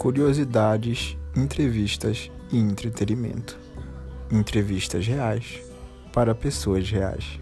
curiosidades, entrevistas e entretenimento. Entrevistas reais para pessoas reais.